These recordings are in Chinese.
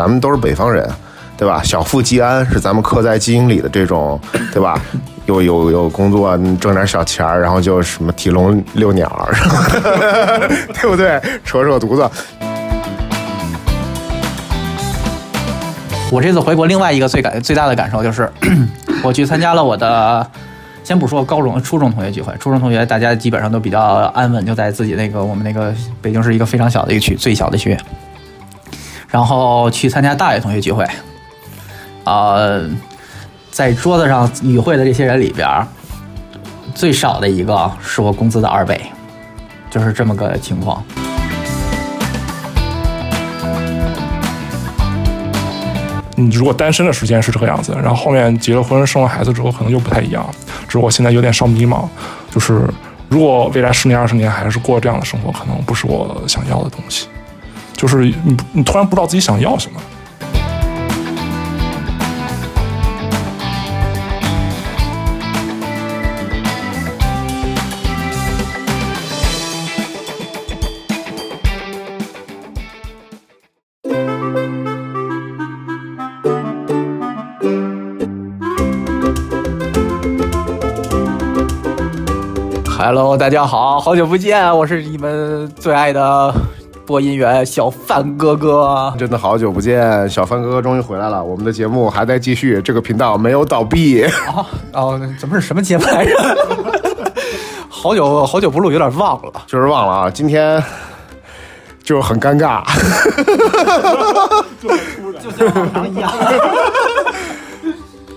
咱们都是北方人，对吧？小富即安是咱们刻在基因里的这种，对吧？有有有工作，挣点小钱儿，然后就什么提笼遛鸟，对不对？扯扯犊子。我这次回国，另外一个最感最大的感受就是，我去参加了我的，先不说高中、初中同学聚会，初中同学大家基本上都比较安稳，就在自己那个我们那个北京是一个非常小的一个区，最小的区。然后去参加大学同学聚会，呃，在桌子上与会的这些人里边，最少的一个是我工资的二倍，就是这么个情况。你如果单身的时间是这个样子，然后后面结了婚、生了孩子之后，可能又不太一样。只是我现在有点稍迷茫，就是如果未来十年、二十年还是过这样的生活，可能不是我想要的东西。就是你，你突然不知道自己想要什么。Hello，大家好，好久不见，我是你们最爱的播音员小范哥哥。真的好久不见，小范哥哥终于回来了，我们的节目还在继续，这个频道没有倒闭。哦哦，怎么是什么节目来着？好久好久不录，有点忘了。就是忘了啊，今天就很尴尬。就像往常一样。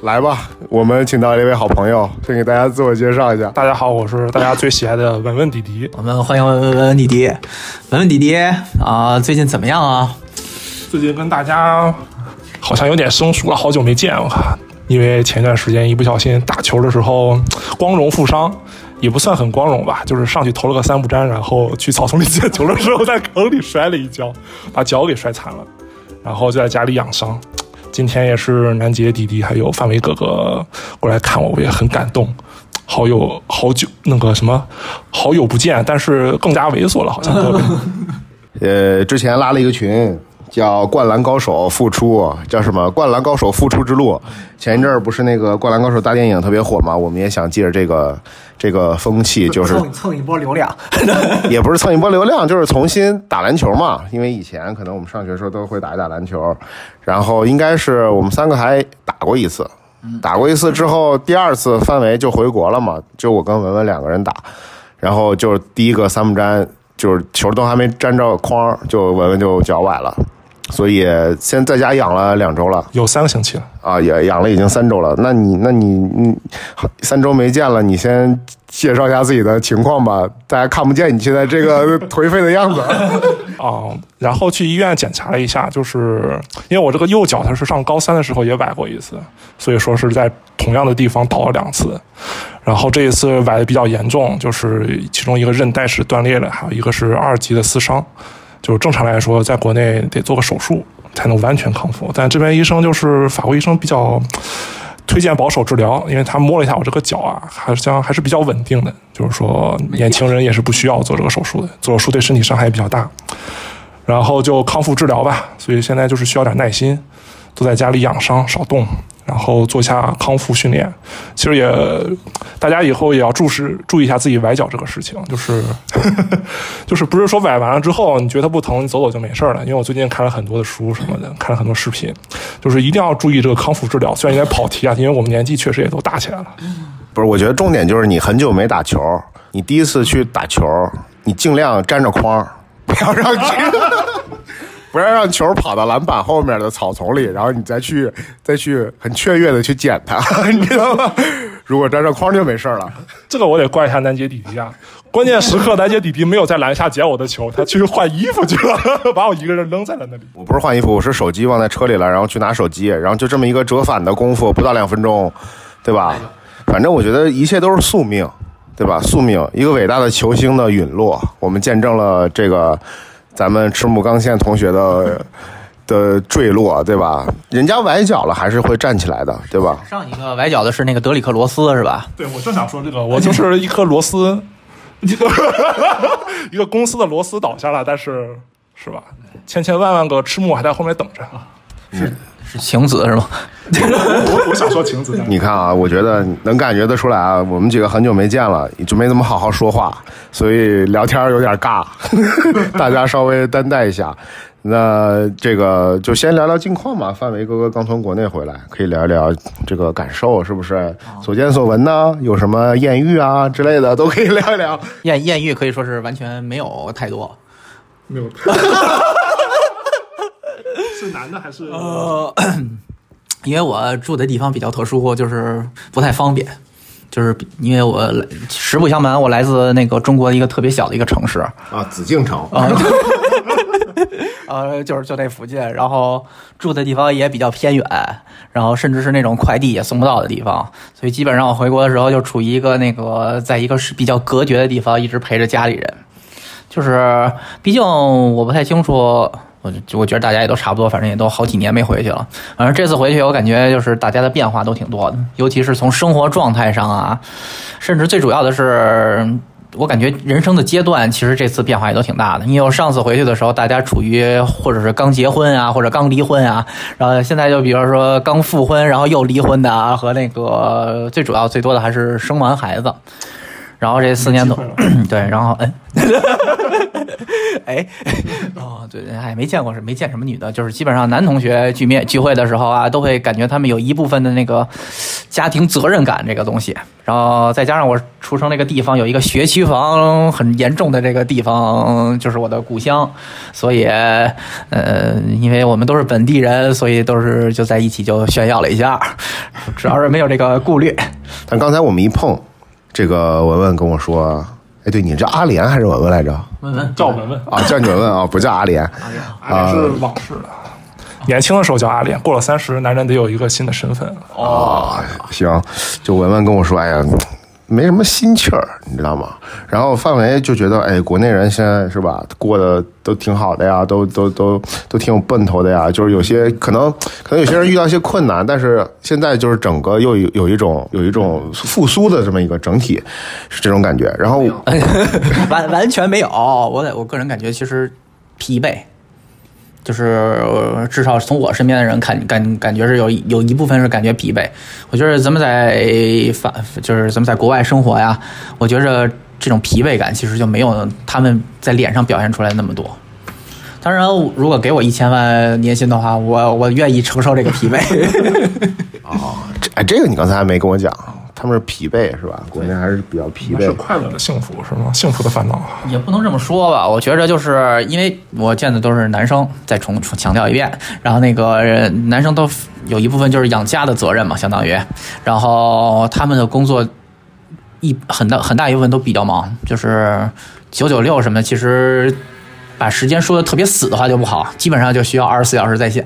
来吧，我们请到了一位好朋友，先给大家自我介绍一下。大家好，我是大家最喜爱的文文弟弟。我们欢迎文文文弟弟，文文弟弟啊，最近怎么样啊？最近跟大家好像有点生疏了，好久没见了。因为前段时间一不小心打球的时候光荣负伤，也不算很光荣吧，就是上去投了个三不沾，然后去草丛里捡球的时候在坑里摔了一跤，把脚给摔残了，然后就在家里养伤。今天也是南杰弟弟还有范伟哥哥过来看我，我也很感动。好友好久那个什么好友不见，但是更加猥琐了，好像。呃，之前拉了一个群，叫《灌篮高手复出》，叫什么《灌篮高手复出之路》。前一阵儿不是那个《灌篮高手》大电影特别火嘛，我们也想借着这个这个风气，就是蹭蹭一波流量。也不是蹭一波流量，就是重新打篮球嘛。因为以前可能我们上学的时候都会打一打篮球，然后应该是我们三个还打过一次，打过一次之后，第二次范围就回国了嘛，就我跟文文两个人打，然后就是第一个三不沾，就是球都还没沾着框，就文文就脚崴了，所以先在家养了两周了。有三个星期了。啊，也养了已经三周了。那你，那你，你三周没见了，你先介绍一下自己的情况吧。大家看不见你现在这个颓废的样子。啊，然后去医院检查了一下，就是因为我这个右脚它是上高三的时候也崴过一次，所以说是在同样的地方倒了两次。然后这一次崴的比较严重，就是其中一个韧带是断裂了，还有一个是二级的撕伤。就正常来说，在国内得做个手术才能完全康复，但这边医生就是法国医生比较推荐保守治疗，因为他摸了一下我这个脚啊，好像还是比较稳定的，就是说年轻人也是不需要做这个手术的，做手术对身体伤害也比较大。然后就康复治疗吧，所以现在就是需要点耐心，都在家里养伤，少动，然后做下康复训练。其实也，大家以后也要注视注意一下自己崴脚这个事情，就是 就是不是说崴完了之后你觉得不疼，你走走就没事了。因为我最近看了很多的书什么的，看了很多视频，就是一定要注意这个康复治疗。虽然有点跑题啊，因为我们年纪确实也都大起来了。不是，我觉得重点就是你很久没打球，你第一次去打球，你尽量沾着框，不要让，不要让球跑到篮板后面的草丛里，然后你再去 再去很雀跃的去捡它，你知道吗？如果沾着框就没事了。这个我得怪一下南杰弟弟啊！关键时刻南杰弟弟没有在篮下捡我的球，他去换衣服去了，把我一个人扔在了那里。我不是换衣服，我是手机忘在车里了，然后去拿手机，然后就这么一个折返的功夫，不到两分钟，对吧？反正我觉得一切都是宿命，对吧？宿命，一个伟大的球星的陨落，我们见证了这个咱们赤木刚宪同学的的坠落，对吧？人家崴脚了还是会站起来的，对吧？上一个崴脚的是那个德里克罗斯是吧？对，我正想说这个，我就是一颗螺丝，一 个一个公司的螺丝倒下了，但是是吧？千千万万个赤木还在后面等着。是是晴子是吗？我我想说晴子，你看啊，我觉得能感觉得出来啊，我们几个很久没见了，就没怎么好好说话，所以聊天有点尬，大家稍微担待一下。那这个就先聊聊近况吧。范围哥哥刚从国内回来，可以聊一聊这个感受，是不是？所见所闻呢？有什么艳遇啊之类的，都可以聊一聊。艳艳遇可以说是完全没有太多。没有。是男的还是？呃，因为我住的地方比较特殊，就是不太方便。就是因为我实不相瞒，我来自那个中国一个特别小的一个城市啊，紫禁城啊。呃，就是就那附近，然后住的地方也比较偏远，然后甚至是那种快递也送不到的地方，所以基本上我回国的时候就处于一个那个在一个是比较隔绝的地方，一直陪着家里人。就是毕竟我不太清楚，我我觉得大家也都差不多，反正也都好几年没回去了。反正这次回去，我感觉就是大家的变化都挺多的，尤其是从生活状态上啊，甚至最主要的是。我感觉人生的阶段，其实这次变化也都挺大的。因为我上次回去的时候，大家处于或者是刚结婚啊，或者刚离婚啊，然后现在就比如说刚复婚，然后又离婚的啊，和那个最主要最多的还是生完孩子。然后这四年多，对，然后哎，哎，哦，对，哎，没见过是没见什么女的，就是基本上男同学聚面聚会的时候啊，都会感觉他们有一部分的那个家庭责任感这个东西。然后再加上我出生那个地方有一个学区房很严重的这个地方，就是我的故乡，所以呃，因为我们都是本地人，所以都是就在一起就炫耀了一下，主要是没有这个顾虑。但刚才我们一碰。这个文文跟我说：“哎，对你叫阿莲还是文文来着？文文叫文文啊，叫你文文啊，不叫阿莲。阿莲是往事了。年轻的时候叫阿莲，过了三十，男人得有一个新的身份。哦，行，就文文跟我说：哎呀。”没什么心气儿，你知道吗？然后范围就觉得，哎，国内人现在是吧，过得都挺好的呀，都都都都挺有奔头的呀。就是有些可能，可能有些人遇到一些困难，但是现在就是整个又有一种有一种复苏的这么一个整体，是这种感觉。然后 完完全没有，我我个人感觉其实疲惫。就是至少从我身边的人看感感觉是有有一部分是感觉疲惫。我觉得咱们在反就是咱们在国外生活呀，我觉着这种疲惫感其实就没有他们在脸上表现出来那么多。当然，如果给我一千万年薪的话，我我愿意承受这个疲惫。哦，这哎，这个你刚才还没跟我讲。他们是疲惫是吧？国内还是比较疲惫。是快乐的幸福是吗？幸福的烦恼也不能这么说吧。我觉着就是因为我见的都是男生，再重重强调一遍。然后那个男生都有一部分就是养家的责任嘛，相当于。然后他们的工作一很大很大一部分都比较忙，就是九九六什么的。其实把时间说的特别死的话就不好，基本上就需要二十四小时在线。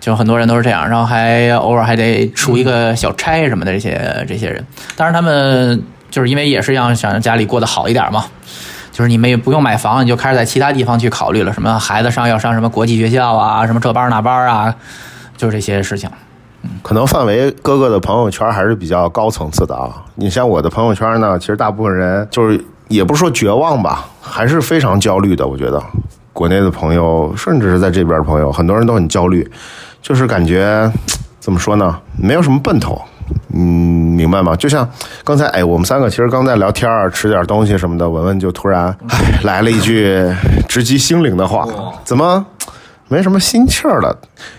就很多人都是这样，然后还偶尔还得出一个小差什么的，这些这些人，当然他们就是因为也是要想家里过得好一点嘛，就是你们也不用买房，你就开始在其他地方去考虑了，什么孩子上要上什么国际学校啊，什么这班那班啊，就是这些事情。可能范围哥哥的朋友圈还是比较高层次的啊，你像我的朋友圈呢，其实大部分人就是也不是说绝望吧，还是非常焦虑的。我觉得国内的朋友，甚至是在这边的朋友，很多人都很焦虑。就是感觉怎么说呢？没有什么奔头，嗯，明白吗？就像刚才，哎，我们三个其实刚在聊天儿，吃点东西什么的，文文就突然哎来了一句直击心灵的话：怎么没什么心气儿了？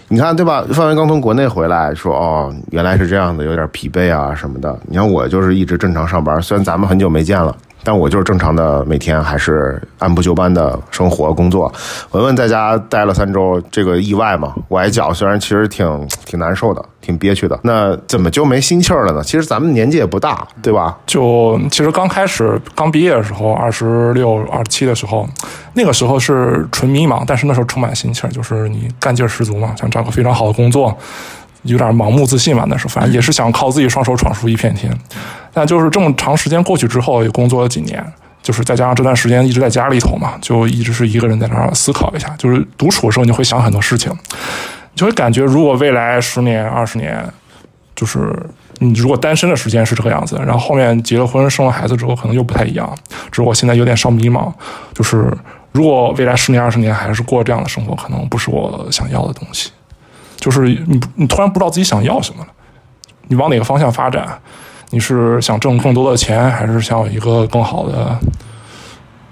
你看对吧？范围刚从国内回来，说哦，原来是这样的，有点疲惫啊什么的。你看我就是一直正常上班，虽然咱们很久没见了。但我就是正常的每天还是按部就班的生活工作。文文在家待了三周，这个意外嘛，崴脚，虽然其实挺挺难受的，挺憋屈的。那怎么就没心气儿了呢？其实咱们年纪也不大，对吧？就其实刚开始刚毕业的时候，二十六、二十七的时候，那个时候是纯迷茫，但是那时候充满心气儿，就是你干劲十足嘛，想找个非常好的工作。有点盲目自信嘛，那时候反正也是想靠自己双手闯出一片天，但就是这么长时间过去之后，也工作了几年，就是再加上这段时间一直在家里头嘛，就一直是一个人在那儿思考一下。就是独处的时候，你会想很多事情，就会感觉如果未来十年、二十年，就是你如果单身的时间是这个样子，然后后面结了婚、生了孩子之后，可能又不太一样。只是我现在有点稍迷茫，就是如果未来十年、二十年还是过这样的生活，可能不是我想要的东西。就是你你突然不知道自己想要什么了，你往哪个方向发展？你是想挣更多的钱，还是想有一个更好的，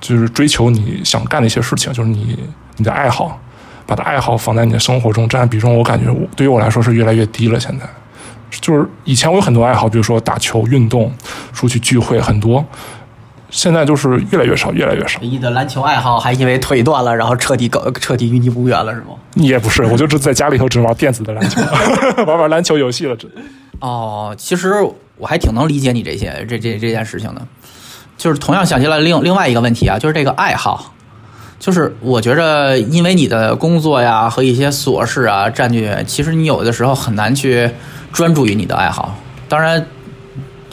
就是追求你想干的一些事情？就是你你的爱好，把它爱好放在你的生活中占比重，我感觉我对于我来说是越来越低了。现在就是以前我有很多爱好，比如说打球、运动、出去聚会很多，现在就是越来越少，越来越少。你的篮球爱好还因为腿断了，然后彻底搞彻底与你无缘了，是吗？也不是，我就是在家里头只玩电子的篮球，玩玩篮球游戏了。这哦，其实我还挺能理解你这些这这这件事情的，就是同样想起了另另外一个问题啊，就是这个爱好，就是我觉着因为你的工作呀和一些琐事啊占据，其实你有的时候很难去专注于你的爱好。当然，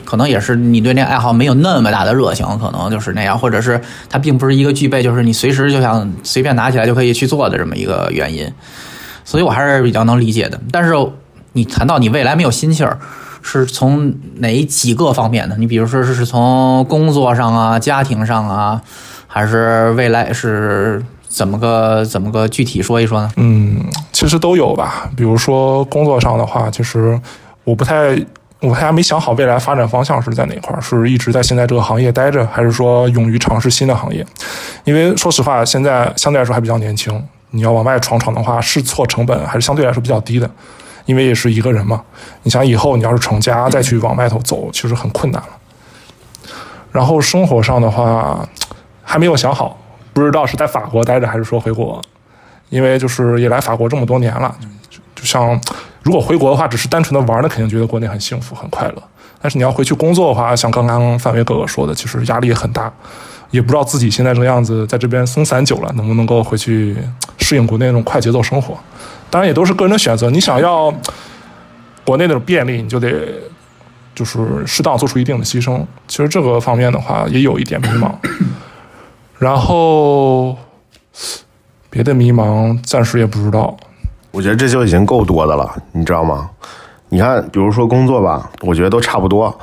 可能也是你对那爱好没有那么大的热情，可能就是那样，或者是它并不是一个具备就是你随时就想随便拿起来就可以去做的这么一个原因。所以我还是比较能理解的。但是你谈到你未来没有心气儿，是从哪几个方面呢？你比如说是从工作上啊、家庭上啊，还是未来是怎么个怎么个具体说一说呢？嗯，其实都有吧。比如说工作上的话，其实我不太。我还没想好未来发展方向是在哪块儿，是一直在现在这个行业待着，还是说勇于尝试新的行业？因为说实话，现在相对来说还比较年轻，你要往外闯闯的话，试错成本还是相对来说比较低的。因为也是一个人嘛，你想以后你要是成家再去往外头走，其实很困难了。然后生活上的话，还没有想好，不知道是在法国待着还是说回国，因为就是也来法国这么多年了，就就像如果回国的话，只是单纯的玩，那肯定觉得国内很幸福很快乐。但是你要回去工作的话，像刚刚范伟哥哥说的，其实压力也很大，也不知道自己现在这个样子，在这边松散久了，能不能够回去适应国内那种快节奏生活。当然也都是个人的选择，你想要国内那种便利，你就得就是适当做出一定的牺牲。其实这个方面的话，也有一点迷茫。然后别的迷茫暂时也不知道。我觉得这就已经够多的了，你知道吗？你看，比如说工作吧，我觉得都差不多，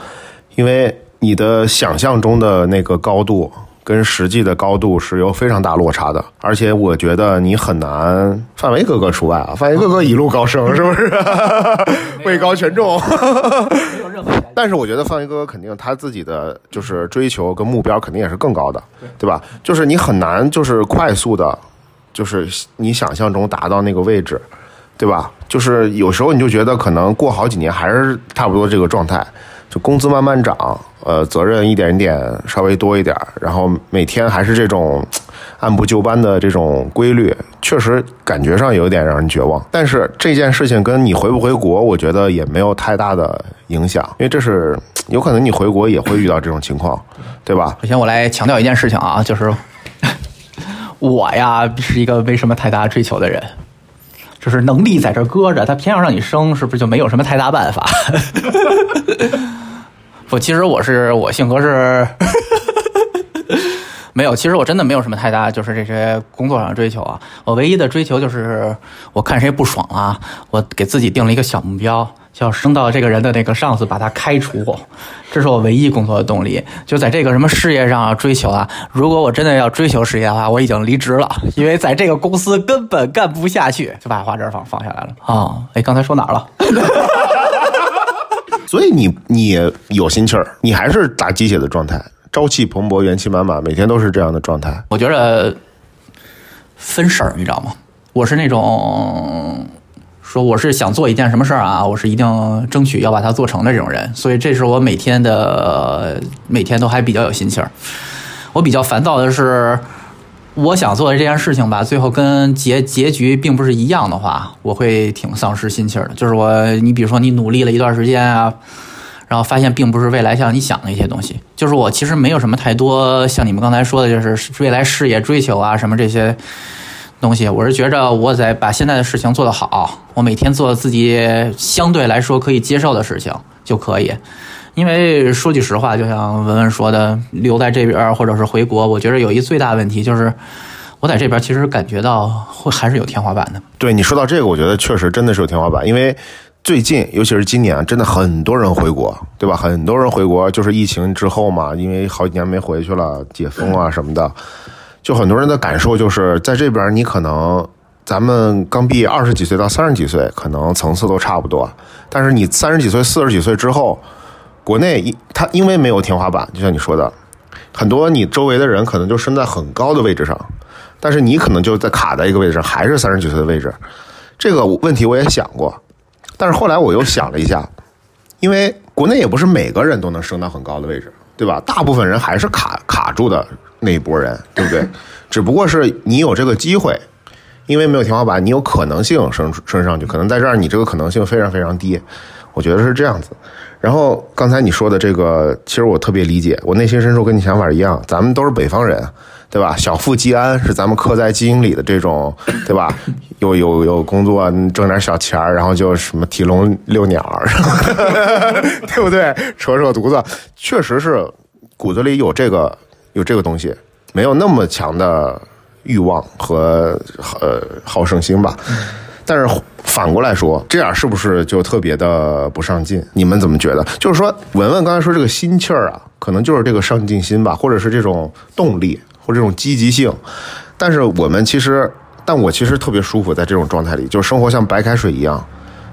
因为你的想象中的那个高度跟实际的高度是有非常大落差的，而且我觉得你很难，范伟哥哥除外啊，范伟哥哥一路高升，是不是？位高权重。但是我觉得范伟哥哥肯定他自己的就是追求跟目标肯定也是更高的，对吧？就是你很难就是快速的，就是你想象中达到那个位置，对吧？就是有时候你就觉得可能过好几年还是差不多这个状态，就工资慢慢涨，呃，责任一点一点稍微多一点，然后每天还是这种按部就班的这种规律，确实感觉上有点让人绝望。但是这件事情跟你回不回国，我觉得也没有太大的影响，因为这是有可能你回国也会遇到这种情况，对吧？首先，我来强调一件事情啊，就是 我呀是一个没什么太大追求的人，就是能力在这搁着，他偏要让你生，是不是就没有什么太大办法？不，其实我是我性格是 没有，其实我真的没有什么太大，就是这些工作上的追求啊。我唯一的追求就是我看谁不爽啊，我给自己定了一个小目标。就要升到这个人的那个上司，把他开除，这是我唯一工作的动力。就在这个什么事业上啊追求啊，如果我真的要追求事业的话，我已经离职了，因为在这个公司根本干不下去，就把花针放放下来了啊。哎，刚才说哪儿了？所以你你有心气儿，你还是打鸡血的状态，朝气蓬勃，元气满满，每天都是这样的状态。我觉着分事儿，你知道吗？我是那种说我是想做一件什么事儿啊，我是一定争取要把它做成的这种人，所以这是我每天的每天都还比较有心气儿。我比较烦躁的是，我想做的这件事情吧，最后跟结结局并不是一样的话，我会挺丧失心气儿的。就是我，你比如说你努力了一段时间啊，然后发现并不是未来像你想的一些东西。就是我其实没有什么太多像你们刚才说的，就是未来事业追求啊什么这些东西。我是觉着我在把现在的事情做得好，我每天做自己相对来说可以接受的事情就可以。因为说句实话，就像文文说的，留在这边或者是回国，我觉得有一最大问题就是，我在这边其实感觉到会还是有天花板的。对你说到这个，我觉得确实真的是有天花板，因为最近，尤其是今年，真的很多人回国，对吧？很多人回国就是疫情之后嘛，因为好几年没回去了，解封啊什么的，就很多人的感受就是在这边你可能咱们刚毕业二十几岁到三十几岁，可能层次都差不多。但是你三十几岁、四十几岁之后，国内因它因为没有天花板，就像你说的，很多你周围的人可能就身在很高的位置上，但是你可能就在卡在一个位置上，还是三十几岁的位置。这个问题我也想过，但是后来我又想了一下，因为国内也不是每个人都能升到很高的位置，对吧？大部分人还是卡卡住的那一波人，对不对？只不过是你有这个机会，因为没有天花板，你有可能性升升上去，可能在这儿你这个可能性非常非常低，我觉得是这样子。然后刚才你说的这个，其实我特别理解，我内心深处跟你想法一样，咱们都是北方人，对吧？小富即安是咱们刻在基因里的这种，对吧？有有有工作挣点小钱，然后就什么提笼遛鸟，对不对？扯扯犊子，确实是骨子里有这个有这个东西，没有那么强的欲望和呃好胜心吧。但是反过来说，这样是不是就特别的不上进？你们怎么觉得？就是说，文文刚才说这个心气儿啊，可能就是这个上进心吧，或者是这种动力，或者这种积极性。但是我们其实，但我其实特别舒服在这种状态里，就是生活像白开水一样，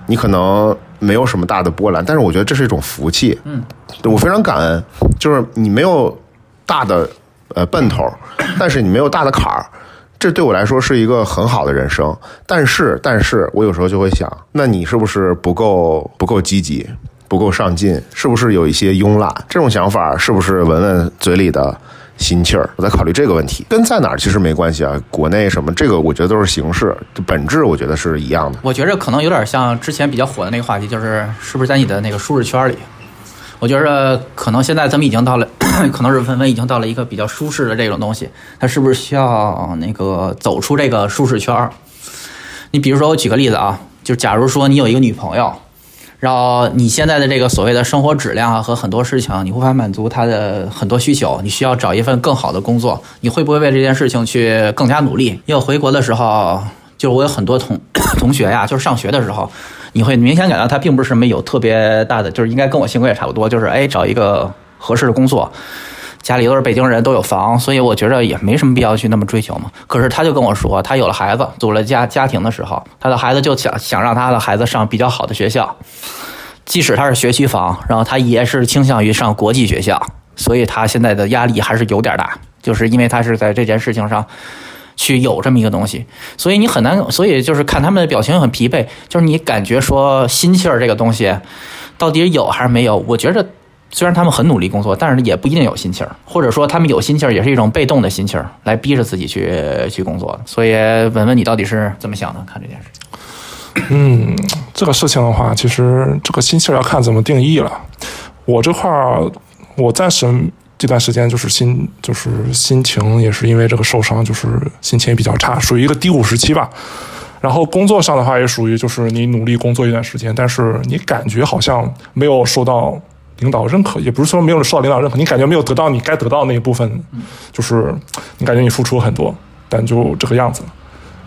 你可能没有什么大的波澜，但是我觉得这是一种福气。嗯，我非常感恩，就是你没有大的呃奔头，但是你没有大的坎儿。这对我来说是一个很好的人生，但是，但是我有时候就会想，那你是不是不够不够积极，不够上进？是不是有一些慵懒？这种想法是不是文文嘴里的心气儿？我在考虑这个问题，跟在哪儿其实没关系啊。国内什么这个，我觉得都是形式，本质我觉得是一样的。我觉着可能有点像之前比较火的那个话题，就是是不是在你的那个舒适圈里？我觉着可能现在咱们已经到了，可能是纷纷已经到了一个比较舒适的这种东西，他是不是需要那个走出这个舒适圈？你比如说，我举个例子啊，就假如说你有一个女朋友，然后你现在的这个所谓的生活质量啊和很多事情，你无法满足她的很多需求，你需要找一份更好的工作，你会不会为这件事情去更加努力？因为回国的时候，就是我有很多同 同学呀，就是上学的时候。你会明显感到他并不是什么有特别大的，就是应该跟我性格也差不多，就是哎找一个合适的工作，家里都是北京人，都有房，所以我觉得也没什么必要去那么追求嘛。可是他就跟我说，他有了孩子，组了家家庭的时候，他的孩子就想想让他的孩子上比较好的学校，即使他是学区房，然后他也是倾向于上国际学校，所以他现在的压力还是有点大，就是因为他是在这件事情上。去有这么一个东西，所以你很难，所以就是看他们的表情很疲惫，就是你感觉说心气儿这个东西到底有还是没有？我觉着虽然他们很努力工作，但是也不一定有心气儿，或者说他们有心气儿也是一种被动的心气儿，来逼着自己去去工作。所以问问你到底是怎么想的？看这件事。嗯，这个事情的话，其实这个心气儿要看怎么定义了。我这块儿，我暂时。这段时间就是心就是心情也是因为这个受伤，就是心情也比较差，属于一个低谷时期吧。然后工作上的话也属于就是你努力工作一段时间，但是你感觉好像没有受到领导认可，也不是说没有受到领导认可，你感觉没有得到你该得到那一部分，就是你感觉你付出很多，但就这个样子。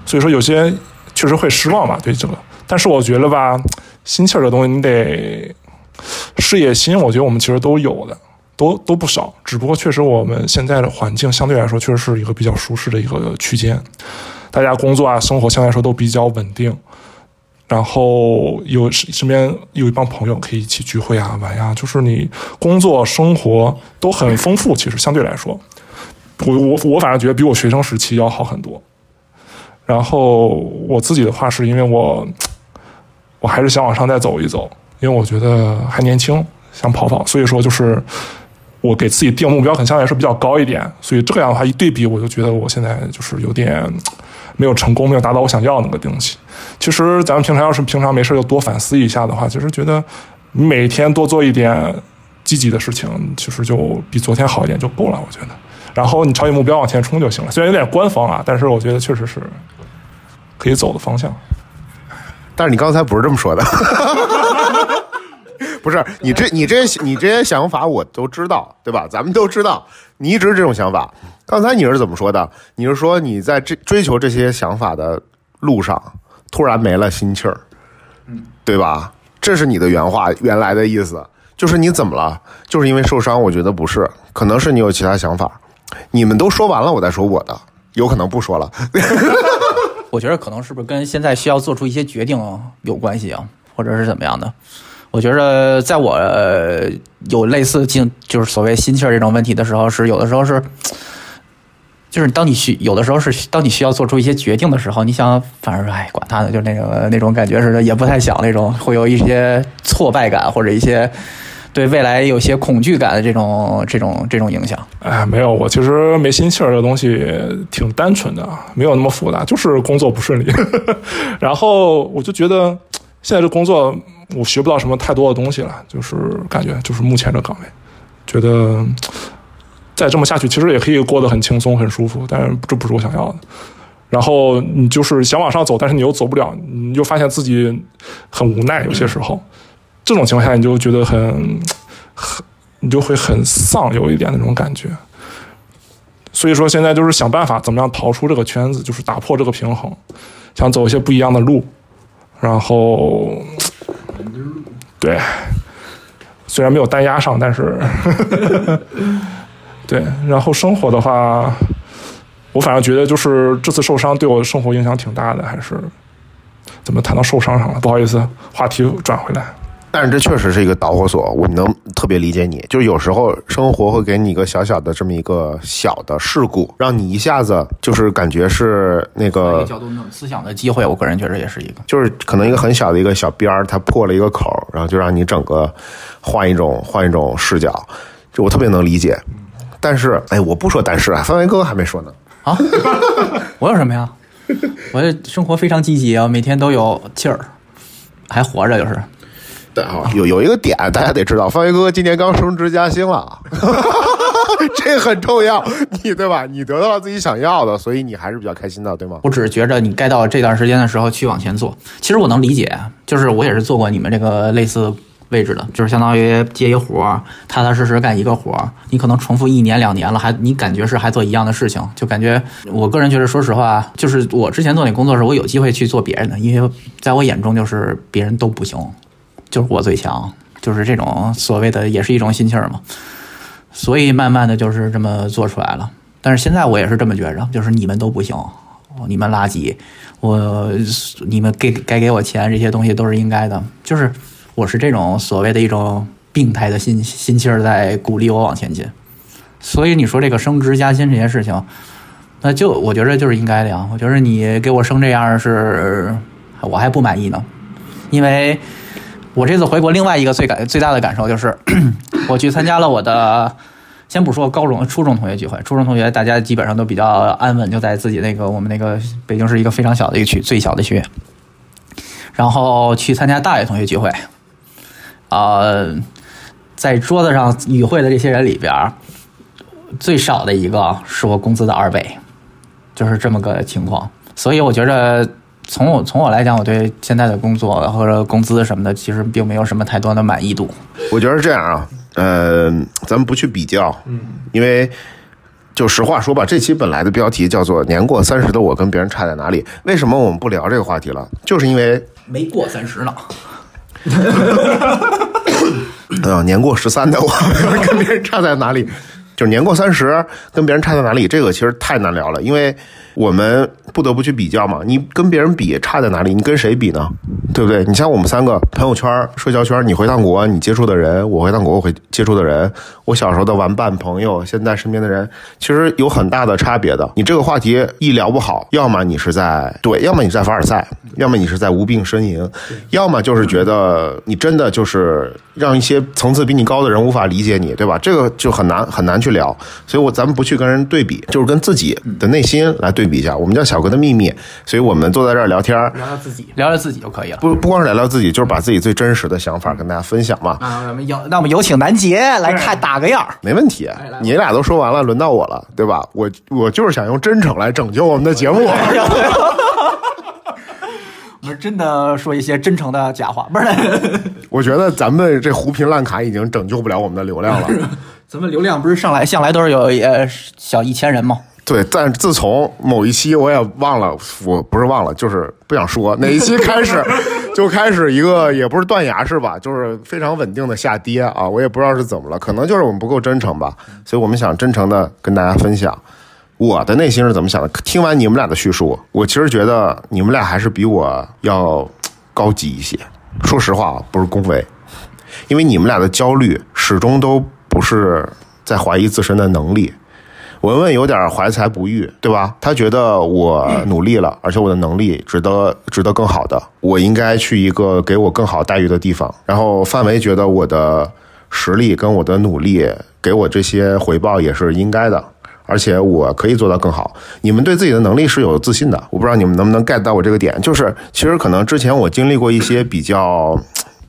所以说有些确实会失望吧，对这个。但是我觉得吧，心气儿这东西你得事业心，我觉得我们其实都有的。都都不少，只不过确实我们现在的环境相对来说确实是一个比较舒适的一个区间，大家工作啊生活相对来说都比较稳定，然后有身边有一帮朋友可以一起聚会啊玩呀，就是你工作生活都很丰富，其实相对来说，我我我反正觉得比我学生时期要好很多。然后我自己的话是因为我我还是想往上再走一走，因为我觉得还年轻，想跑跑，所以说就是。我给自己定目标，很相对来说比较高一点，所以这样的话一对比，我就觉得我现在就是有点没有成功，没有达到我想要的那个东西。其实咱们平常要是平常没事就多反思一下的话，其实觉得每天多做一点积极的事情，其实就比昨天好一点就够了。我觉得，然后你朝你目标往前冲就行了。虽然有点官方啊，但是我觉得确实是可以走的方向。但是你刚才不是这么说的。不是你这你这些你这些想法我都知道，对吧？咱们都知道你一直这种想法。刚才你是怎么说的？你是说你在这追求这些想法的路上，突然没了心气儿，嗯，对吧？这是你的原话，原来的意思就是你怎么了？就是因为受伤？我觉得不是，可能是你有其他想法。你们都说完了，我再说我的，有可能不说了。我觉得可能是不是跟现在需要做出一些决定有关系啊，或者是怎么样的？我觉得在我有类似进就是所谓心气儿这种问题的时候，是有的时候是，就是当你需有的时候是当你需要做出一些决定的时候，你想反而哎管他的，就那个那种感觉似的，也不太想那种会有一些挫败感或者一些对未来有些恐惧感的这种这种这种影响。哎，没有，我其实没心气儿这个东西挺单纯的，没有那么复杂，就是工作不顺利。然后我就觉得现在这工作我学不到什么太多的东西了，就是感觉就是目前这岗位，觉得再这么下去其实也可以过得很轻松很舒服，但是这不是我想要的。然后你就是想往上走，但是你又走不了，你又发现自己很无奈，有些时候，这种情况下你就觉得很很，你就会很丧，有一点那种感觉。所以说现在就是想办法怎么样逃出这个圈子，就是打破这个平衡，想走一些不一样的路，然后，对，虽然没有单压上，但是，对，然后生活的话，我反正觉得就是这次受伤对我的生活影响挺大的，还是怎么谈到受伤上了？不好意思，话题转回来。但是这确实是一个导火索，我能特别理解你。就是有时候生活会给你一个小小的这么一个小的事故，让你一下子就是感觉是那个个，角度思想的机会，我个人觉得也是一个。就是可能一个很小的一个小边儿，它破了一个口，然后就让你整个换一种换一种视角，就我特别能理解。但是，哎，我不说但是啊，范伟哥还没说呢。啊，我有什么呀？我这生活非常积极啊，每天都有气儿，还活着就是。对啊，有有一个点大家得知道，范伟哥今年刚升职加薪了，这很重要，你对吧？你得到了自己想要的，所以你还是比较开心的，对吗？我只是觉着你该到这段时间的时候去往前做。其实我能理解，就是我也是做过你们这个类似位置的，就是相当于接一活儿，踏踏实实干一个活儿，你可能重复一年两年了，还你感觉是还做一样的事情，就感觉我个人觉得，说实话，就是我之前做那工作时，我有机会去做别人的，因为在我眼中就是别人都不行，就是我最强，就是这种所谓的也是一种心气儿嘛。所以慢慢的就是这么做出来了。但是现在我也是这么觉着，就是你们都不行，你们垃圾，我你们给该给我钱这些东西都是应该的，就是我是这种所谓的一种病态的心心气儿在鼓励我往前进。所以你说这个升职加薪这些事情，那就我觉得就是应该的呀。我觉得你给我升这样是，我还不满意呢，因为我这次回国另外一个最感最大的感受就是，我去参加了我的。先不说高中、初中同学聚会，初中同学大家基本上都比较安稳，就在自己那个我们那个北京是一个非常小的一个区，最小的区。然后去参加大学同学聚会，呃，在桌子上与会的这些人里边，最少的一个是我工资的二倍，就是这么个情况。所以我觉着，从我从我来讲，我对现在的工作或者工资什么的，其实并没有什么太多的满意度。我觉得是这样啊，呃，咱们不去比较，嗯，因为就实话说吧，这期本来的标题叫做“年过三十的我跟别人差在哪里”，为什么我们不聊这个话题了？就是因为没过三十呢，啊，年过十三的我跟别人差在哪里？就是年过三十跟别人差在哪里？这个其实太难聊了，因为我们不得不去比较嘛。你跟别人比差在哪里？你跟谁比呢？对不对？你像我们三个朋友圈、社交圈，你回趟国，你接触的人；我回趟国，我会接触的人；我小时候的玩伴、朋友，现在身边的人，其实有很大的差别的。你这个话题一聊不好，要么你是在对，要么你在凡尔赛，要么你是在无病呻吟，要么就是觉得你真的就是让一些层次比你高的人无法理解你，对吧？这个就很难很难去聊。所以我咱们不去跟人对比，就是跟自己的内心来对比一下。我们叫小哥的秘密，所以我们坐在这儿聊天，聊聊自己，聊聊自己就可以了。不不光是聊聊自己，就是把自己最真实的想法跟大家分享嘛。啊，我们有，那我们有请南杰来看打个样。没问题，你俩都说完了，轮到我了，对吧？我我就是想用真诚来拯救我们的节目。我们真的说一些真诚的假话，不是？我觉得咱们这胡贫烂卡已经拯救不了我们的流量了。咱们流量不是上来向来都是有呃小一千人吗？对，但自从某一期我也忘了，我不是忘了，就是不想说哪一期开始，就开始一个也不是断崖式吧，就是非常稳定的下跌啊，我也不知道是怎么了，可能就是我们不够真诚吧，所以我们想真诚的跟大家分享，我的内心是怎么想的？听完你们俩的叙述，我其实觉得你们俩还是比我要高级一些。说实话，不是恭维，因为你们俩的焦虑始终都不是在怀疑自身的能力。文文有点怀才不遇，对吧？他觉得我努力了，而且我的能力值得值得更好的，我应该去一个给我更好待遇的地方。然后范围觉得我的实力跟我的努力给我这些回报也是应该的，而且我可以做到更好。你们对自己的能力是有自信的，我不知道你们能不能 get 到我这个点。就是其实可能之前我经历过一些比较。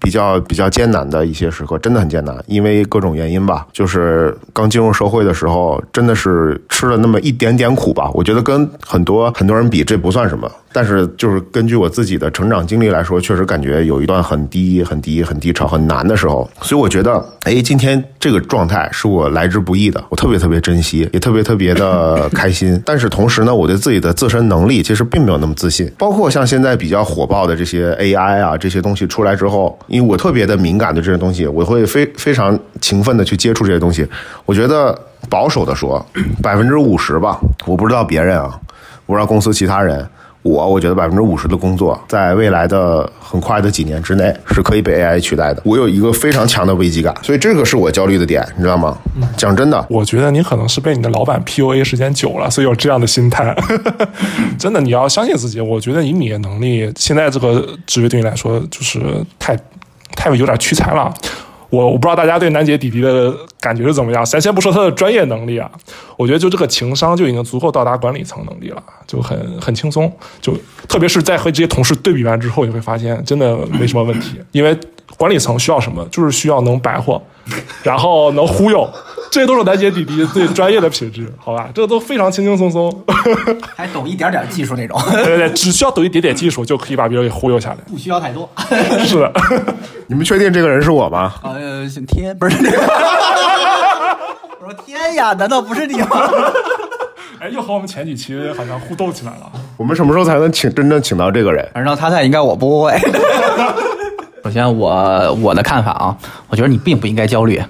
比较比较艰难的一些时刻，真的很艰难，因为各种原因吧。就是刚进入社会的时候，真的是吃了那么一点点苦吧。我觉得跟很多很多人比，这不算什么。但是就是根据我自己的成长经历来说，确实感觉有一段很低、很低、很低潮、很难的时候。所以我觉得，哎，今天这个状态是我来之不易的，我特别特别珍惜，也特别特别的开心。但是同时呢，我对自己的自身能力其实并没有那么自信。包括像现在比较火爆的这些 AI 啊这些东西出来之后，因为我特别的敏感的这些东西，我会非非常勤奋的去接触这些东西。我觉得保守的说，百分之五十吧，我不知道别人啊，我不知道公司其他人。我我觉得百分之五十的工作，在未来的很快的几年之内是可以被 AI 取代的。我有一个非常强的危机感，所以这个是我焦虑的点，你知道吗？讲真的，我觉得你可能是被你的老板 PUA 时间久了，所以有这样的心态。真的，你要相信自己。我觉得以你的能力，现在这个职位对你来说就是太太有点屈才了。我我不知道大家对南姐弟弟的感觉是怎么样。咱先不说他的专业能力啊，我觉得就这个情商就已经足够到达管理层能力了，就很很轻松。就特别是在和这些同事对比完之后，你会发现真的没什么问题。因为管理层需要什么，就是需要能白活，然后能忽悠。这些都是南姐弟弟最专业的品质，好吧？这都非常轻轻松松，还懂一点点技术那种。对对对，只需要懂一点点技术就可以把别人给忽悠下来，不需要太多。是的，你们确定这个人是我吗？呃，姓天，不是。我说天呀，难道不是你吗？哎，又和我们前几期好像互动起来了。我们什么时候才能请真正请到这个人？反正他在，应该我不会。首先，我我的看法啊，我觉得你并不应该焦虑。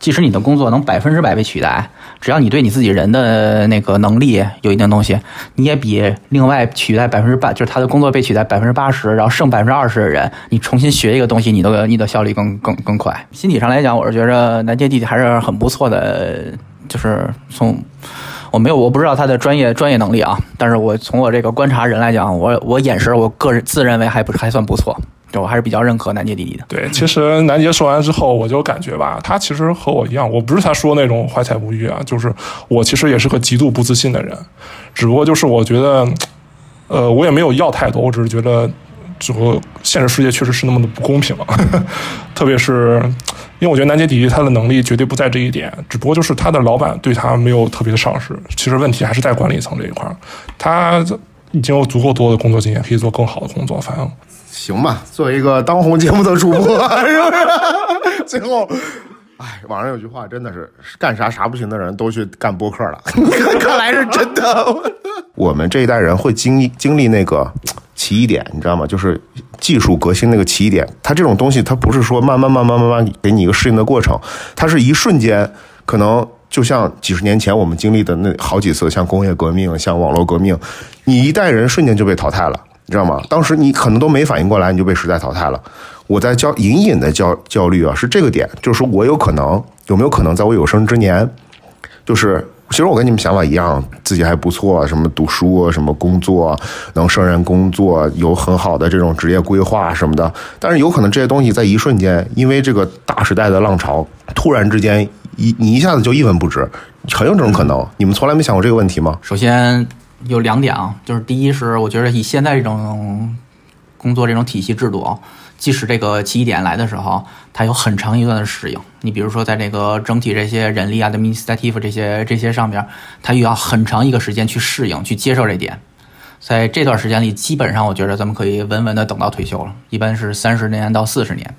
即使你的工作能百分之百被取代，只要你对你自己人的那个能力有一定东西，你也比另外取代百分之八，就是他的工作被取代百分之八十，然后剩百分之二十的人，你重新学一个东西，你的你的效率更更更快。心理上来讲，我是觉着南街弟弟还是很不错的，就是从我没有我不知道他的专业专业能力啊，但是我从我这个观察人来讲，我我眼神，我个人自认为还不还算不错。对我还是比较认可南杰弟弟的。对，其实南杰说完之后，我就感觉吧，他其实和我一样，我不是他说那种怀才不遇啊，就是我其实也是个极度不自信的人，只不过就是我觉得，呃，我也没有要太多，我只是觉得这个现实世界确实是那么的不公平了，特别是因为我觉得南杰弟弟他的能力绝对不在这一点，只不过就是他的老板对他没有特别的赏识，其实问题还是在管理层这一块他已经有足够多的工作经验，可以做更好的工作，反正。行吧，作为一个当红节目的主播，是不是？最后，哎，网上有句话，真的是干啥啥不行的人都去干播客了，看来是真的。我们这一代人会经经历那个奇异点，你知道吗？就是技术革新那个奇异点。它这种东西，它不是说慢慢慢慢慢慢给你一个适应的过程，它是一瞬间，可能就像几十年前我们经历的那好几次，像工业革命，像网络革命，你一代人瞬间就被淘汰了。你知道吗？当时你可能都没反应过来，你就被时代淘汰了。我在焦隐隐的焦焦虑啊，是这个点，就是我有可能有没有可能在我有生之年，就是其实我跟你们想法一样，自己还不错，什么读书，什么工作，能胜任工作，有很好的这种职业规划什么的。但是有可能这些东西在一瞬间，因为这个大时代的浪潮，突然之间一你一下子就一文不值，很有这种可能。你们从来没想过这个问题吗？首先。有两点啊，就是第一是我觉得以现在这种工作这种体系制度啊，即使这个起点来的时候，它有很长一段的适应。你比如说在这个整体这些人力啊、administrative 这些这些上面，它又要很长一个时间去适应、去接受这点。在这段时间里，基本上我觉得咱们可以稳稳的等到退休了，一般是三十年到四十年。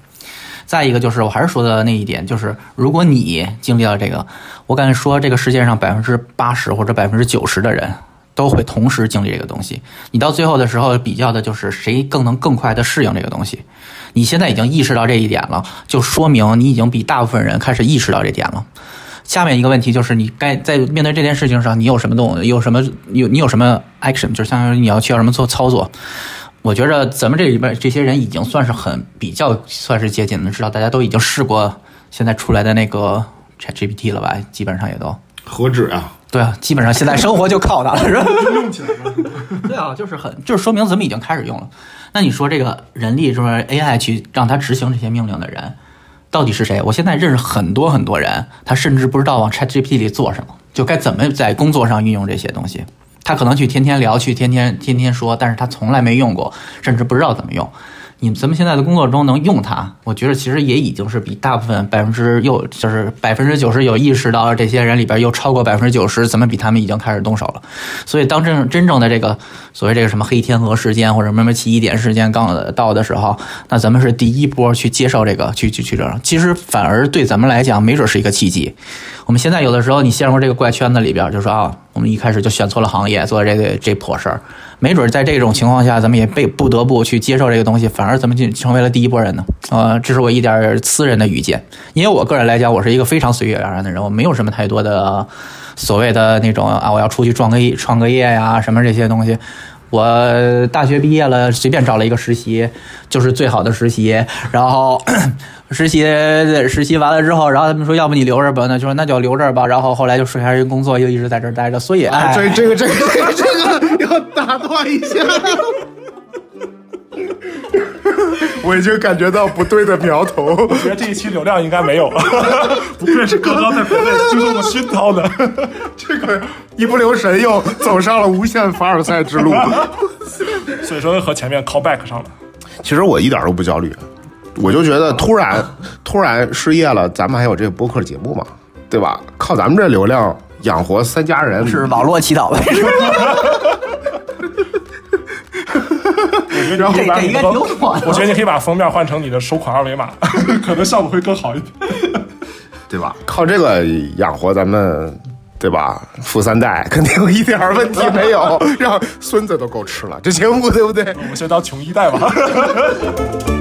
再一个就是我还是说的那一点，就是如果你经历了这个，我敢说这个世界上百分之八十或者百分之九十的人。都会同时经历这个东西，你到最后的时候比较的就是谁更能更快的适应这个东西。你现在已经意识到这一点了，就说明你已经比大部分人开始意识到这点了。下面一个问题就是，你该在面对这件事情上，你有什么动，有什么有你有什么 action，就是相当于你要需要什么做操作。我觉着咱们这里边这些人已经算是很比较算是接近的，知道大家都已经试过现在出来的那个 ChatGPT 了吧？基本上也都。何止啊！对啊，基本上现在生活就靠它了，是吧？用起来了。对啊，就是很，就是说明咱们已经开始用了。那你说这个人力就是 AI 去让它执行这些命令的人，到底是谁？我现在认识很多很多人，他甚至不知道往 ChatGPT 里做什么，就该怎么在工作上运用这些东西。他可能去天天聊，去天天天天说，但是他从来没用过，甚至不知道怎么用。你们咱们现在的工作中能用它，我觉得其实也已经是比大部分百分之又就是百分之九十有意识到这些人里边，又超过百分之九十，咱们比他们已经开始动手了。所以当真真正的这个所谓这个什么黑天鹅事件或者什么奇异点事件刚到的时候，那咱们是第一波去接受这个，去去去这。其实反而对咱们来讲，没准是一个契机。我们现在有的时候你陷入这个怪圈子里边，就说啊，我们一开始就选错了行业，做这个这破事儿。没准在这种情况下，咱们也被不得不去接受这个东西，反而咱们就成为了第一波人呢。呃，这是我一点私人的愚见，因为我个人来讲，我是一个非常随遇而安的人，我没有什么太多的所谓的那种啊，我要出去创个业、创个业呀，什么这些东西。我大学毕业了，随便找了一个实习，就是最好的实习。然后实 习实习完了之后，然后他们说，要不你留着吧？那就说那就留着吧。然后后来就顺下人工作，又一直在这儿待着。所以，哎，这这个这个这个这个要打断一下。我已经感觉到不对的苗头。我觉得这一期流量应该没有了，不愧是刚刚在国内经受过熏陶的，这个一不留神又走上了无限凡尔赛之路。所以说和前面 call back 上了。其实我一点都不焦虑，我就觉得突然突然失业了，咱们还有这个播客节目嘛，对吧？靠咱们这流量养活三家人是网络祈祷呗。然后这这应该挺火的。我觉得你可以把封面换成你的收款二维码，可能效果会更好一点，对吧？靠这个养活咱们，对吧？富三代肯定一点问题没有，让孙子都够吃了，这节目对不对？我们先当穷一代吧。